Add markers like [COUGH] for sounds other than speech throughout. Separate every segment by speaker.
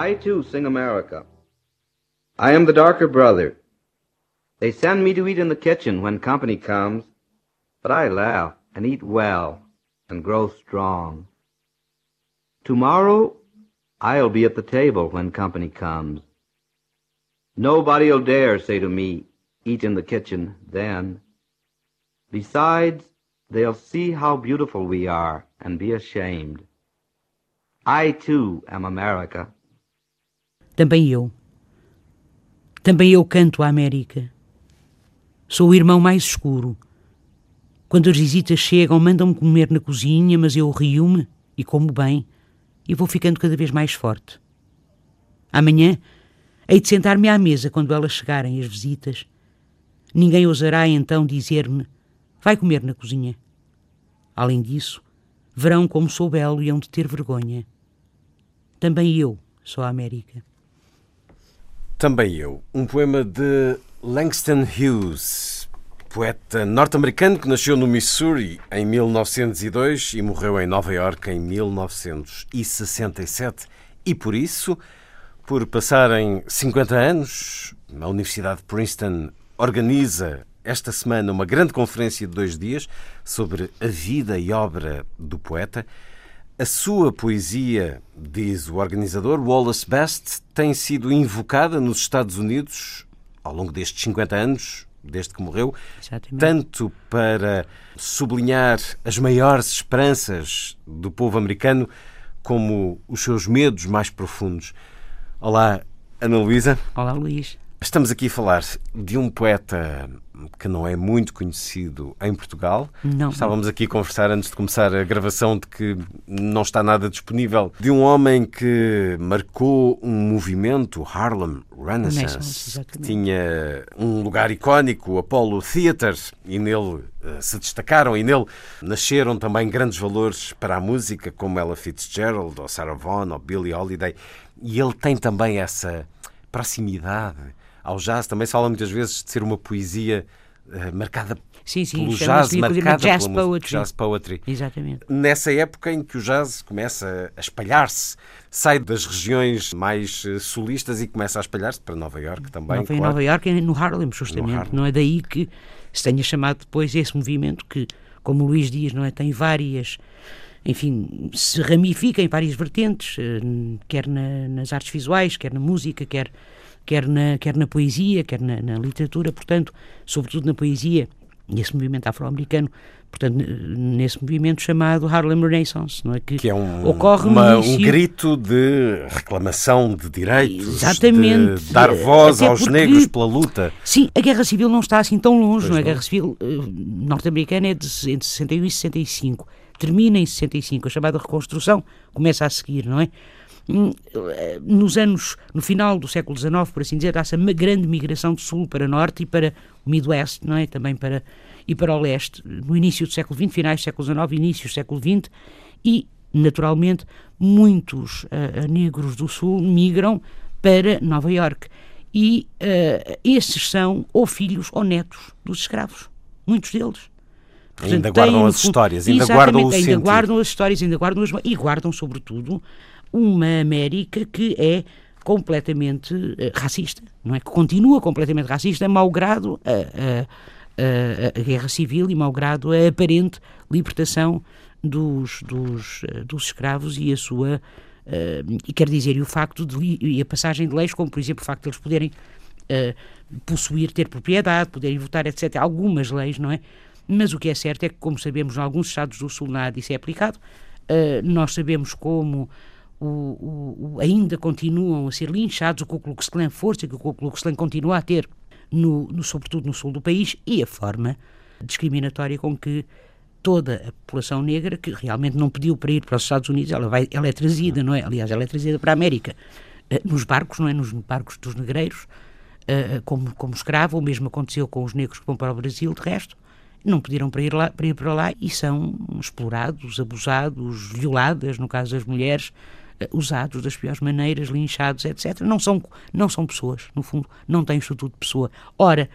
Speaker 1: I too sing America. I am the darker brother. They send me to eat in the kitchen when company comes, but I laugh and eat well and grow strong. Tomorrow I'll be at the table when company comes. Nobody'll dare say to me, eat in the kitchen then. Besides, they'll see how beautiful we are and be ashamed. I too am America.
Speaker 2: Também eu. Também eu canto a América. Sou o irmão mais escuro. Quando as visitas chegam, mandam-me comer na cozinha, mas eu rio-me e como bem, e vou ficando cada vez mais forte. Amanhã hei de sentar-me à mesa quando elas chegarem, as visitas. Ninguém ousará então dizer-me: vai comer na cozinha. Além disso, verão como sou belo e hão de ter vergonha. Também eu sou a América.
Speaker 3: Também eu. Um poema de Langston Hughes, poeta norte-americano que nasceu no Missouri em 1902 e morreu em Nova York em 1967. E por isso, por passarem 50 anos, a Universidade de Princeton organiza esta semana uma grande conferência de dois dias sobre a vida e obra do poeta. A sua poesia, diz o organizador Wallace Best, tem sido invocada nos Estados Unidos ao longo destes 50 anos, desde que morreu,
Speaker 2: Exatamente.
Speaker 3: tanto para sublinhar as maiores esperanças do povo americano, como os seus medos mais profundos. Olá, Ana Luísa.
Speaker 2: Olá, Luís.
Speaker 3: Estamos aqui a falar de um poeta que não é muito conhecido em Portugal.
Speaker 2: Não.
Speaker 3: Estávamos aqui a conversar antes de começar a gravação de que não está nada disponível. De um homem que marcou um movimento, Harlem
Speaker 2: Renaissance,
Speaker 3: que tinha um lugar icónico, o Apollo Theatre, e nele eh, se destacaram e nele nasceram também grandes valores para a música, como Ella Fitzgerald, ou Sarah Vaughan, ou Billie Holiday. E ele tem também essa proximidade ao jazz. Também se fala muitas vezes de ser uma poesia eh, marcada
Speaker 2: Sim, sim,
Speaker 3: pelo
Speaker 2: chama-se
Speaker 3: jazz, marcada
Speaker 2: jazz
Speaker 3: pela
Speaker 2: poetry.
Speaker 3: jazz poetry.
Speaker 2: Exatamente.
Speaker 3: Nessa época em que o jazz começa a espalhar-se, sai das regiões mais eh, solistas e começa a espalhar-se para Nova Iorque também.
Speaker 2: não foi em
Speaker 3: claro.
Speaker 2: Nova Iorque, é no Harlem, justamente.
Speaker 3: No Harlem.
Speaker 2: Não é daí que se tenha chamado depois esse movimento que, como o Luís diz, não é, tem várias, enfim, se ramifica em várias vertentes, eh, quer na- nas artes visuais, quer na música, quer, quer, na, quer na poesia, quer na, na literatura, portanto, sobretudo na poesia, e esse movimento afro-americano, portanto, nesse movimento chamado Harlem Renaissance, não é? Que,
Speaker 3: Que é um,
Speaker 2: ocorre
Speaker 3: uma- um
Speaker 2: início-
Speaker 3: grito de reclamação de direitos,
Speaker 2: Exatamente.
Speaker 3: de dar voz
Speaker 2: Até
Speaker 3: aos
Speaker 2: porque-
Speaker 3: negros pela luta.
Speaker 2: Sim, a Guerra Civil não está assim tão longe,
Speaker 3: Pois
Speaker 2: não é? A
Speaker 3: não.
Speaker 2: Guerra Civil eh, norte-americana é de, entre 61 e 65. Termina em 65. A chamada reconstrução começa a seguir, não é? Hum, eh, Nos anos, no final do século XIX, por assim dizer, há-se uma grande migração de sul para norte e para o Midwest, não é? Também para, e para o leste, no início do século XX, finais do século XIX, início do século XX, e, naturalmente, muitos eh, negros do sul migram para Nova Iorque. E eh, esses são ou filhos ou netos dos escravos, muitos deles.
Speaker 3: Ainda
Speaker 2: têm,
Speaker 3: guardam as histórias, ainda guardam o
Speaker 2: ainda
Speaker 3: sentido.
Speaker 2: guardam as histórias, ainda guardam as, e guardam, sobretudo, uma América que é completamente eh, racista, não é? Que continua completamente racista, malgrado a, a- a- a guerra civil e malgrado a aparente libertação dos, dos, eh, dos escravos e a sua eh, e quer dizer e o facto de e a passagem de leis como por exemplo o facto de eles poderem eh, possuir, ter propriedade, poderem votar, etc. Algumas leis, não é? Mas o que é certo é que, como sabemos, em alguns estados do Sul nada disso é aplicado. Eh, nós sabemos como o, o- ainda continuam a ser linchados, o Ku Klux Klan força que o Ku Klux Klan continua a ter no, no, sobretudo no sul do país, e a forma discriminatória com que toda a população negra, que realmente não pediu para ir para os Estados Unidos, ela, vai, ela é trazida, não é? Aliás, ela é trazida para a América, uh, nos barcos, não é? Nos barcos dos negreiros, uh, como, como escravo, o mesmo aconteceu com os negros que vão para o Brasil, de resto, não pediram para ir, lá, para ir para lá e são explorados, abusados, violadas, no caso das mulheres, usados das piores maneiras, linchados, etc. Não são, não são pessoas, no fundo, não têm estatuto de pessoa. Ora,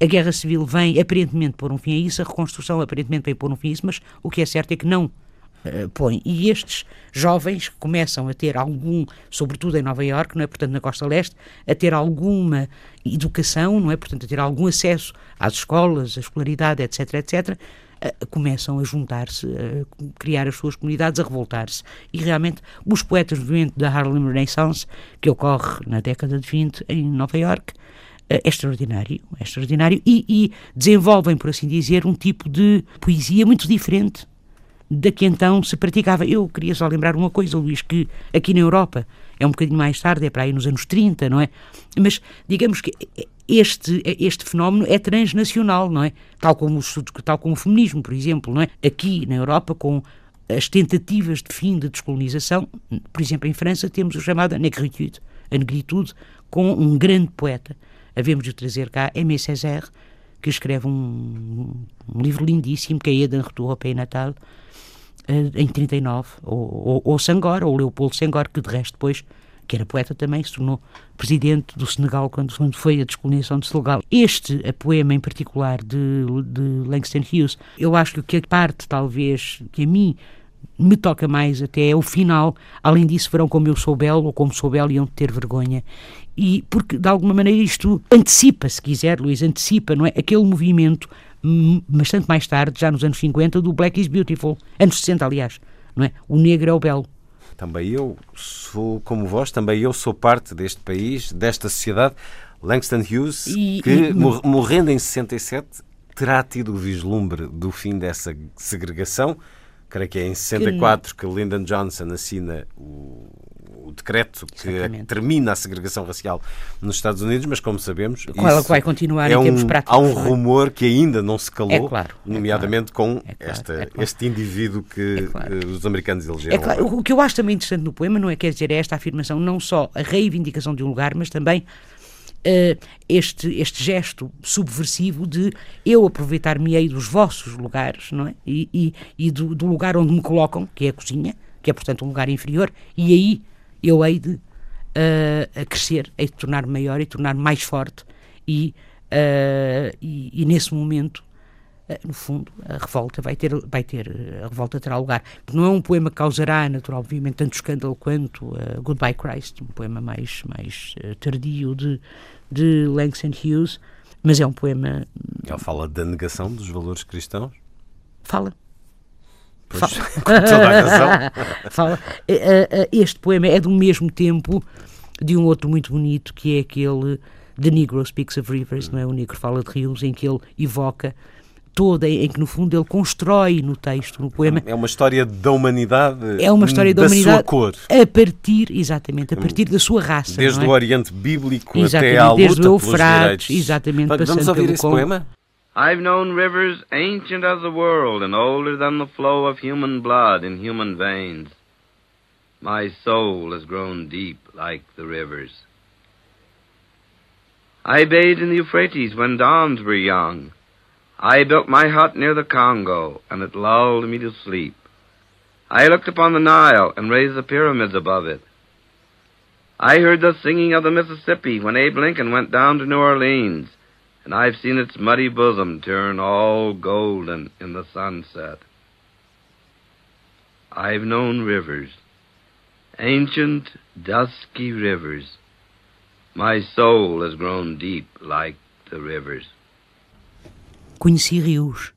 Speaker 2: a guerra civil vem aparentemente pôr um fim a isso, a reconstrução aparentemente vem pôr um fim a isso, mas o que é certo é que não uh, põe. E estes jovens começam a ter algum, sobretudo em Nova Iorque, não é? portanto na costa leste, a ter alguma educação, não é? portanto a ter algum acesso às escolas, à escolaridade, etc, etc, começam a juntar-se, a criar as suas comunidades, a revoltar-se. E realmente os poetas do movimento da Harlem Renaissance, que ocorre na década de 20 em Nova Iorque, é extraordinário, é extraordinário e, e, desenvolvem, por assim dizer, um tipo de poesia muito diferente da que então se praticava. Eu queria só lembrar uma coisa, Luís, que aqui na Europa é um bocadinho mais tarde, é para aí nos anos 30, não é? Mas digamos que este, este fenómeno é transnacional, não é? Tal como, o, tal como o feminismo, por exemplo, não é? Aqui na Europa, com as tentativas de fim de descolonização, por exemplo, em França temos o chamado negritude, a negritude, com um grande poeta, havemos de trazer cá Aimé Césaire, que escreve um, um livro lindíssimo, que é Eden Retour au Pays Natal, eh, em 39, ou, ou, ou Sangor, ou Leopoldo Sangor, que de resto depois, que era poeta também, se tornou presidente do Senegal quando, quando foi a descolonização do Senegal. Este poema em particular de, de Langston Hughes, eu acho que a parte, talvez, que a mim me toca mais até é o final. Além disso, verão como eu sou belo ou como sou belo iam ter vergonha. E porque, de alguma maneira, isto antecipa, se quiser, Luís, antecipa, não é? Aquele movimento, hum, bastante mais tarde, já nos anos 50, do Black is Beautiful. Anos 60, aliás, não é? O negro é o belo.
Speaker 3: Também eu sou como vós, também eu sou parte deste país, desta sociedade. Langston Hughes, e, que e, morrendo em 67, terá tido o vislumbre do fim dessa segregação creio que é em 64 que, que Lyndon Johnson assina o, o decreto que Exatamente. termina a segregação racial nos Estados Unidos, mas como sabemos,
Speaker 2: com ela vai continuar
Speaker 3: é
Speaker 2: em
Speaker 3: um,
Speaker 2: práticos.
Speaker 3: Há um é? rumor que ainda não se calou,
Speaker 2: é claro,
Speaker 3: é nomeadamente
Speaker 2: é
Speaker 3: claro, com esta, este indivíduo que claro. Eh, os americanos elegeram.
Speaker 2: Claro. O que eu acho também interessante no poema não é quer dizer é esta afirmação, não só a reivindicação de um lugar, mas também uh, este, este gesto subversivo de eu aproveitar-me-ei dos vossos lugares, não é? E, e, e do, do, lugar onde me colocam, que é a cozinha, que é, portanto, um lugar inferior, e aí eu hei de uh, a crescer, hei de tornar-me maior e tornar-me mais forte, e, uh, e, e nesse momento no fundo, a revolta vai ter, vai ter, a revolta terá lugar. Não é um poema que causará, natural, obviamente, tanto escândalo quanto uh, Goodbye Christ, um poema mais, mais uh, tardio de, de Langston Hughes, mas é um poema...
Speaker 3: Ele fala da negação dos valores cristãos?
Speaker 2: Fala.
Speaker 3: Pois, [LAUGHS] com toda a razão. [LAUGHS]
Speaker 2: fala. Eh, este poema é do mesmo tempo de um outro muito bonito, que é aquele The Negro Speaks of Rivers, não é? O negro fala de rios, em que ele evoca toda, em que no fundo ele constrói no texto, no poema.
Speaker 3: É uma história da humanidade.
Speaker 2: É uma história da,
Speaker 3: da
Speaker 2: humanidade.
Speaker 3: Sua cor.
Speaker 2: A partir, exatamente, a partir da sua raça.
Speaker 3: Desde
Speaker 2: é?
Speaker 3: o Oriente Bíblico exatamente, até à luta
Speaker 2: desde
Speaker 3: o
Speaker 2: Eufrates, exatamente,
Speaker 3: Vamos
Speaker 2: passando
Speaker 3: ouvir
Speaker 2: pelo
Speaker 3: esse poema?
Speaker 1: I've known rivers ancient as the world and older than the flow of human blood in human veins. My soul has grown deep like the rivers. I bathed in the Euphrates when dawns were young. I built my hut near the Congo, and it lulled me to sleep. I looked upon the Nile and raised the pyramids above it. I heard the singing of the Mississippi when Abe Lincoln went down to New Orleans, and I've seen its muddy bosom turn all golden in the sunset. I've known rivers, ancient, dusky rivers. My soul has grown deep like the rivers.
Speaker 2: Conheci rios.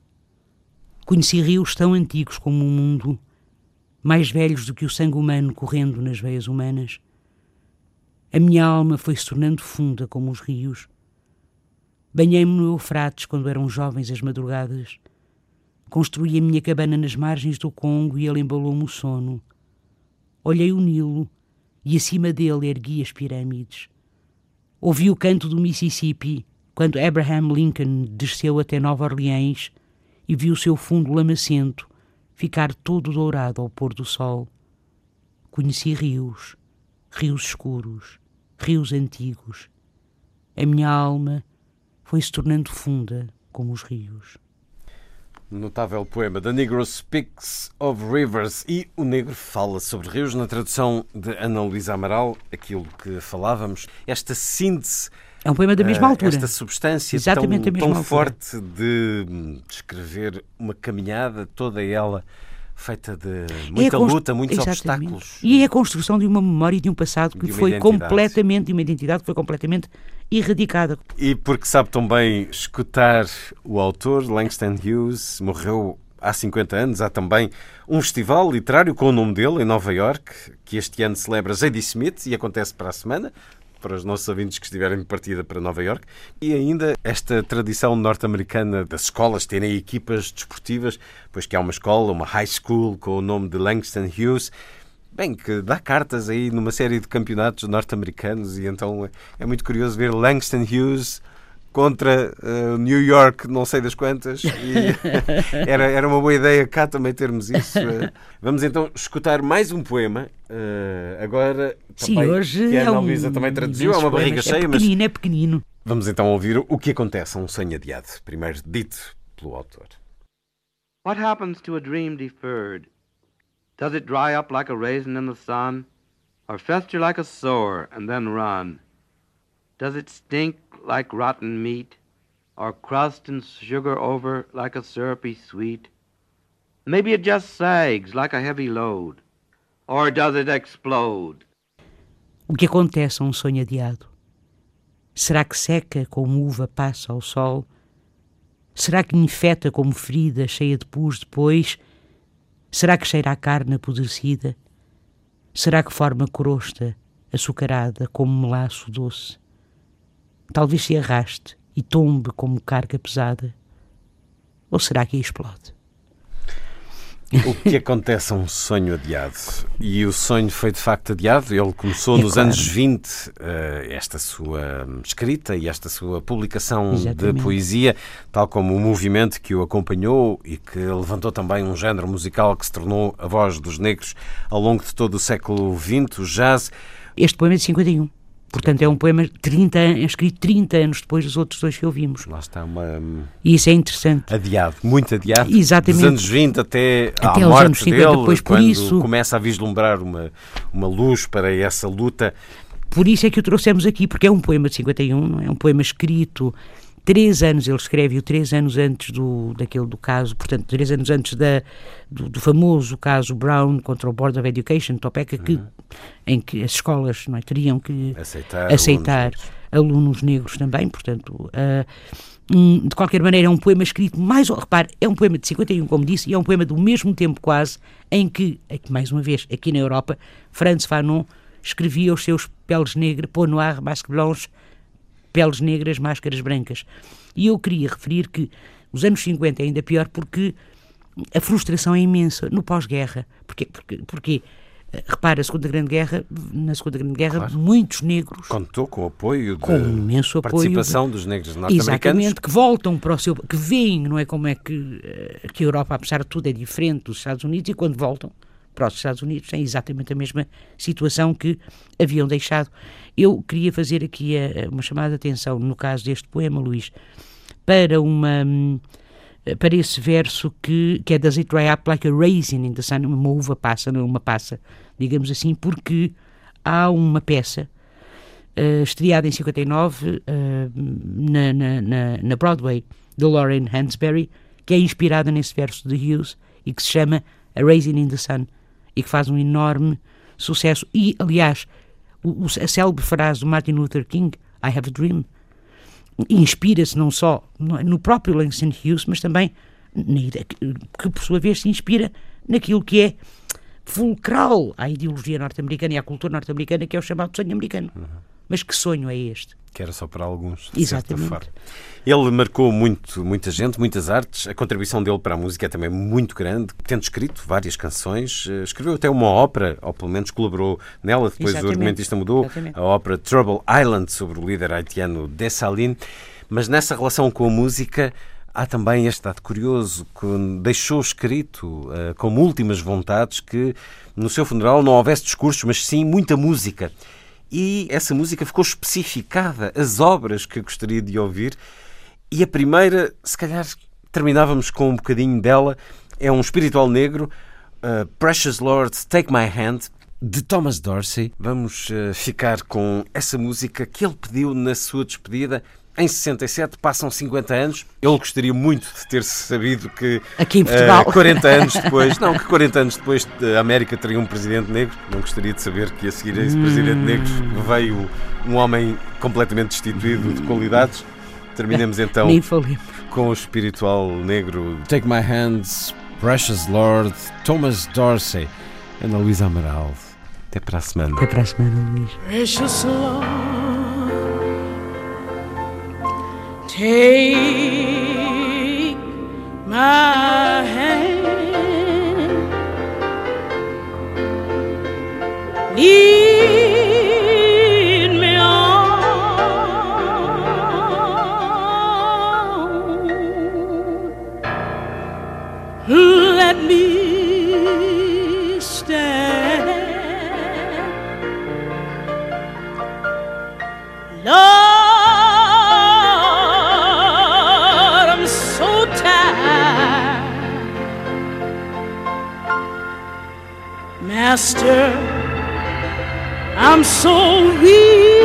Speaker 2: Conheci rios tão antigos como o mundo, mais velhos do que o sangue humano correndo nas veias humanas. A minha alma foi se tornando funda como os rios. Banhei-me no Eufrates quando eram jovens as madrugadas. Construí a minha cabana nas margens do Congo e ele embalou-me o sono. Olhei o Nilo e acima dele ergui as pirâmides. Ouvi o canto do Mississippi quando Abraham Lincoln desceu até Nova Orleans e viu o seu fundo lamacento ficar todo dourado ao pôr do sol. Conheci rios, rios escuros, rios antigos. A minha alma foi se tornando funda como os rios.
Speaker 3: Notável poema The Negro Speaks of Rivers e o negro fala sobre rios na tradução de Ana Luísa Amaral, aquilo que falávamos, esta síntese
Speaker 2: é um poema da mesma
Speaker 3: uh,
Speaker 2: altura.
Speaker 3: Esta substância
Speaker 2: Exatamente
Speaker 3: tão,
Speaker 2: tão
Speaker 3: forte de descrever uma caminhada, toda ela feita de muita é luta, muitos Exatamente. obstáculos.
Speaker 2: E é a construção de uma memória e de um passado que foi identidade. completamente, de uma identidade que foi completamente erradicada.
Speaker 3: E porque sabe tão bem escutar o autor, Langston Hughes, morreu há 50 anos. Há também um festival literário com o nome dele em Nova York, que este ano celebra Zadie Smith e acontece para a semana para os nossos ouvintes que estiverem de partida para Nova York. E ainda esta tradição norte-americana das escolas terem equipas desportivas, pois que há uma escola, uma high school com o nome de Langston Hughes. Bem, que dá cartas aí numa série de campeonatos norte-americanos e então é muito curioso ver Langston Hughes contra uh, New York, não sei das quantas, e [LAUGHS] era, era uma boa ideia cá também termos isso. Uh, [LAUGHS] vamos então escutar mais um poema, uh, agora
Speaker 2: Sim, também, hoje
Speaker 3: que a
Speaker 2: Ana
Speaker 3: é um Luísa também traduziu, é uma barriga cheia,
Speaker 2: é pequenino, mas... é pequenino.
Speaker 3: Vamos então ouvir o que acontece a um sonho adiado, primeiro dito pelo autor.
Speaker 1: What happens to a dream deferred? Does it dry up like a raisin in the sun? Or fester like a sore and then run? Does it stink like rotten meat, or crust and sugar over like a syrupy sweet? Maybe it just sags like a heavy load, or does it explode?
Speaker 2: O que acontece a um sonho adiado? Será que seca como uva passa ao sol? Será que infeta como ferida cheia de pus depois? Será que cheira a carne apodrecida? Será que forma crosta açucarada como melaço doce? Talvez se arraste e tombe como carga pesada. Ou será que explode?
Speaker 3: O que acontece a um sonho adiado? E o sonho foi de facto adiado. Ele começou é nos claro. anos 20, eh, esta sua escrita e esta sua publicação Exatamente. de poesia, tal como o movimento que o acompanhou e que levantou também um género musical que se tornou a voz dos negros ao longo de todo o século XX, o jazz.
Speaker 2: Este poema é de 51. Portanto, é um poema 30, escrito 30 anos depois dos outros dois que ouvimos.
Speaker 3: Lá está uma.
Speaker 2: E isso é interessante.
Speaker 3: Adiado, muito adiado.
Speaker 2: Exatamente.
Speaker 3: Dos anos 20 até,
Speaker 2: até
Speaker 3: à morte
Speaker 2: 50,
Speaker 3: dele,
Speaker 2: depois, por
Speaker 3: quando
Speaker 2: isso,
Speaker 3: começa a vislumbrar uma, uma luz para essa luta.
Speaker 2: Por isso é que o trouxemos aqui, porque é um poema de 51, não é? é um poema escrito três anos, ele escreve-o três anos antes do, daquele do caso, portanto, três anos antes da, do, do famoso caso Brown contra o Board of Education, Topeka, que, uhum. em que as escolas não é, teriam que
Speaker 3: aceitar,
Speaker 2: aceitar alunos, alunos, negros também, portanto. Uh, de qualquer maneira, é um poema escrito mais. Repare, é um poema de 51, como disse, e é um poema do mesmo tempo quase em que, mais uma vez, aqui na Europa, Franz Fanon escrevia os seus peles negras, Peau Noir, Masque Blanche, peles negras, máscaras brancas. E eu queria referir que os anos 50 é ainda pior porque a frustração é imensa no pós-guerra. Porquê? Porque, porque eh, repara, a Segunda Grande Guerra, na Segunda Grande Guerra, claro. muitos negros.
Speaker 3: Contou com o apoio
Speaker 2: com imenso
Speaker 3: participação
Speaker 2: apoio
Speaker 3: de, dos negros norte-americanos.
Speaker 2: Exatamente, que voltam para o seu. que veem, não é? Como é que, eh, que a Europa, apesar de tudo, é diferente dos Estados Unidos e quando voltam para os Estados Unidos têm exatamente a mesma situação que haviam deixado. Eu queria fazer aqui a, uma chamada de atenção, no caso deste poema, Luís, para uma para esse verso que, que é Does it dry up like a raisin in the sun? Uma uva passa, não é uma passa, digamos assim, porque há uma peça uh, estreada em 59 uh, na, na, na, na Broadway, de Lauren Hansberry, que é inspirada nesse verso de Hughes e que se chama A Raisin in the Sun e que faz um enorme sucesso. E, aliás, o, a célebre frase do Martin Luther King, I have a dream, inspira-se não só no próprio Langston Hughes, mas também, que por sua vez se inspira naquilo que é fulcral à ideologia norte-americana e à cultura norte-americana, que é o chamado sonho americano. Uhum. Mas que sonho é este?
Speaker 3: Que era só para alguns, de
Speaker 2: Exatamente.
Speaker 3: certa forma. Ele marcou muito, muita gente, muitas artes. A contribuição dele para a música é também muito grande. Tendo escrito várias canções, eh, escreveu até uma ópera, ou pelo menos colaborou nela. Depois Exatamente. o argumentista mudou. Exatamente. A ópera Trouble Island, sobre o líder haitiano Dessalines. Mas nessa relação com a música há também este dado curioso que deixou escrito uh, como últimas vontades que no seu funeral não houvesse discursos, mas sim muita música. E essa música ficou especificada, as obras que gostaria de ouvir. E a primeira, se calhar terminávamos com um bocadinho dela, é um espiritual negro, uh, Precious Lord, Take My Hand, de Thomas Dorsey. Vamos uh, ficar com essa música que ele pediu na sua despedida. Em 67, passam 50 anos. Ele gostaria muito de ter sabido que.
Speaker 2: Aqui em Portugal.
Speaker 3: Uh, 40 anos [LAUGHS] depois. não, que 40 anos depois a América teria um presidente negro. Não gostaria de saber que a seguir a esse presidente negro veio um homem completamente destituído de qualidades. Terminemos então com o espiritual negro Take My Hands, Precious Lord, Thomas Dorsey, Ana Luísa Amaral. Até para a semana.
Speaker 2: Até para a semana, Luís.
Speaker 4: Precious Lord, take I'm so weak.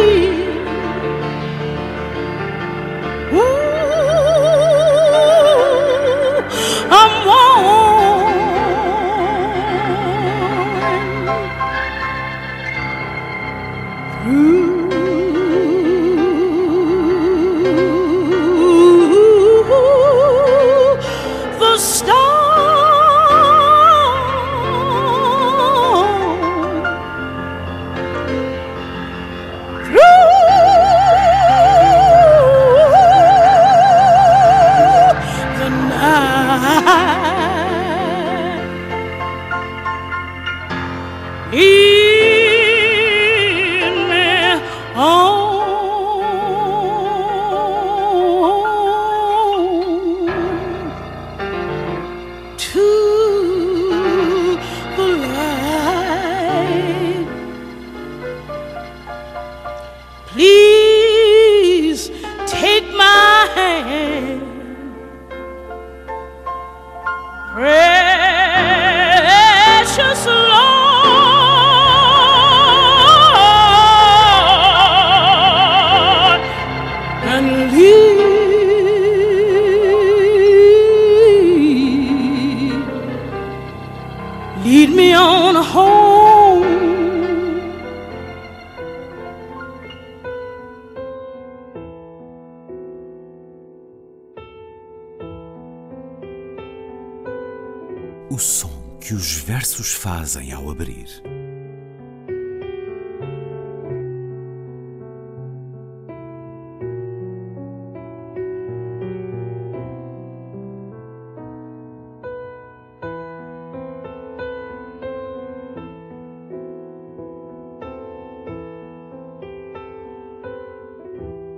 Speaker 5: Fazem ao abrir.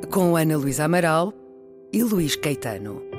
Speaker 6: Com Ana Luísa Amaral e Luís Caetano.